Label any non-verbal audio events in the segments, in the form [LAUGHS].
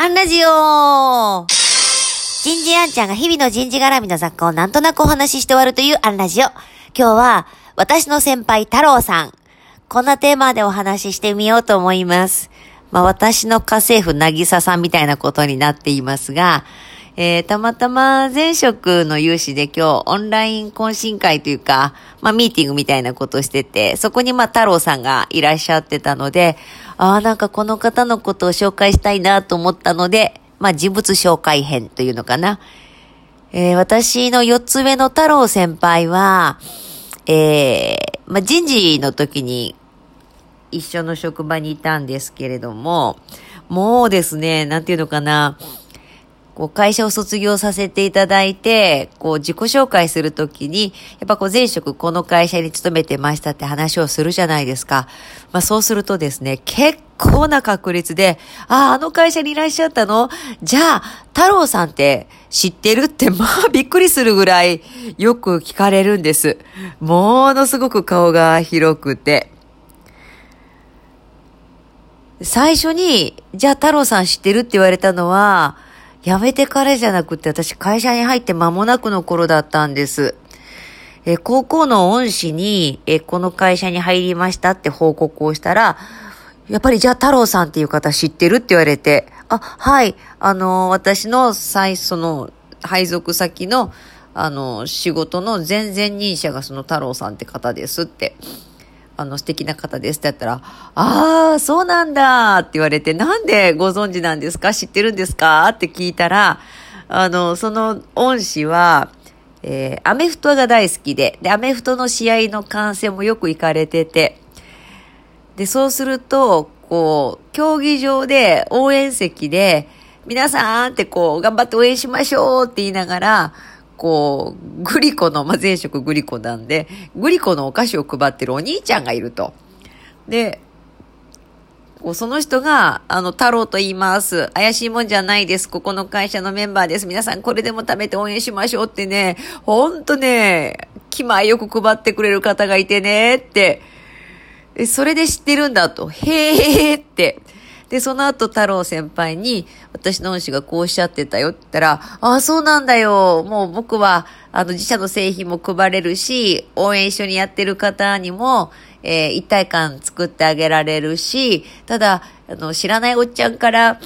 アンラジオ人事アンちゃんが日々の人事絡みの雑貨をなんとなくお話しして終わるというアンラジオ。今日は私の先輩太郎さん。こんなテーマでお話ししてみようと思います。まあ私の家政婦なぎささんみたいなことになっていますが、えー、たまたま前職の有志で今日オンライン懇親会というか、まあミーティングみたいなことをしてて、そこにまあ太郎さんがいらっしゃってたので、ああ、なんかこの方のことを紹介したいなと思ったので、まあ人物紹介編というのかな。えー、私の四つ目の太郎先輩は、えー、まあ人事の時に一緒の職場にいたんですけれども、もうですね、なんていうのかな、こう会社を卒業させていただいて、こう自己紹介するときに、やっぱこう前職この会社に勤めてましたって話をするじゃないですか。まあそうするとですね、結構な確率で、ああ、あの会社にいらっしゃったの？じゃあ、太郎さんって知ってるって、まあ [LAUGHS] びっくりするぐらいよく聞かれるんです。ものすごく顔が広くて。最初に、じゃあ太郎さん知ってるって言われたのは、辞めてからじゃなくて、私会社に入って間もなくの頃だったんです。え高校の恩師に、えこの会社に入りましたって報告をしたら、やっぱりじゃあ太郎さんっていう方知ってるって言われて、あ、はい、あの、私の最初の配属先の、あの、仕事の前々任者がその太郎さんって方ですってあの、素敵な方です。って言ったら、ああ、そうなんだって言われて、なんでご存知なんですか？知ってるんですか？って聞いたら、あの、その恩師は、えー、アメフトが大好きで、で、アメフトの試合の観戦もよく行かれてて、で、そうすると、こう、競技場で応援席で、皆さんってこう、頑張って応援しましょうって言いながら、こう、グリコの、まあ、前職グリコなんで、グリコのお菓子を配ってるお兄ちゃんがいると。で、こうその人が、あの、太郎と言います。怪しいもんじゃないです。ここの会社のメンバーです。皆さんこれでも食べて応援しましょうってね、ほんとね、気前よく配ってくれる方がいてね、って、それで知ってるんだと。へーって。で、その後太郎先輩に、私の恩師がこうおっしゃってたよって言ったら、ああ、そうなんだよ。もう僕は、あの、自社の製品も配れるし、応援一緒にやってる方にも、えー、一体感作ってあげられるし、ただ、あの、知らないおっちゃんから、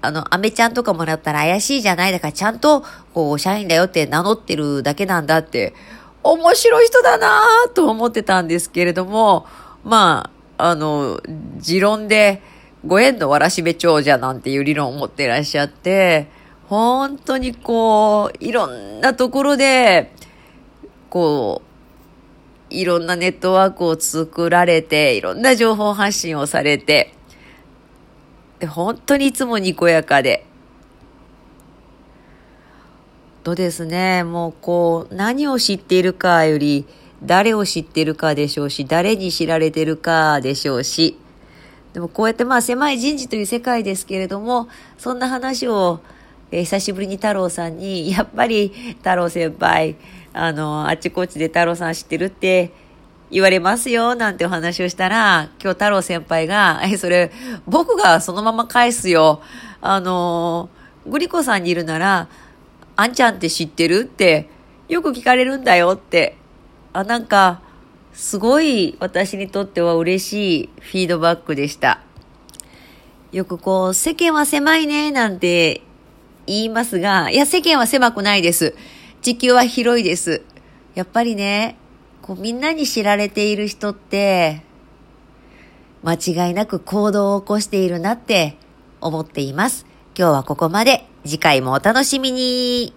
あの、アメちゃんとかもらったら怪しいじゃないだからちゃんと、こう、社員だよって名乗ってるだけなんだって、面白い人だなぁと思ってたんですけれども、まあ、あの、持論で、ご縁のわらしべ長者なんていう理論を持っていらっしゃって、本当にこう、いろんなところで、こう、いろんなネットワークを作られて、いろんな情報発信をされて、で本当にいつもにこやかで、とですね、もうこう、何を知っているかより、誰を知っているかでしょうし、誰に知られてるかでしょうし、でもこうやってまあ狭い人事という世界ですけれども、そんな話を、えー、久しぶりに太郎さんに、[LAUGHS] やっぱり太郎先輩、あの、あっちこっちで太郎さん知ってるって言われますよ、なんてお話をしたら、今日太郎先輩が、[LAUGHS] え、それ、僕がそのまま返すよ。あの、グリコさんにいるなら、あんちゃんって知ってるって、よく聞かれるんだよって。あ、なんか、すごい私にとっては嬉しいフィードバックでした。よくこう、世間は狭いね、なんて言いますが、いや、世間は狭くないです。地球は広いです。やっぱりね、こう、みんなに知られている人って、間違いなく行動を起こしているなって思っています。今日はここまで。次回もお楽しみに。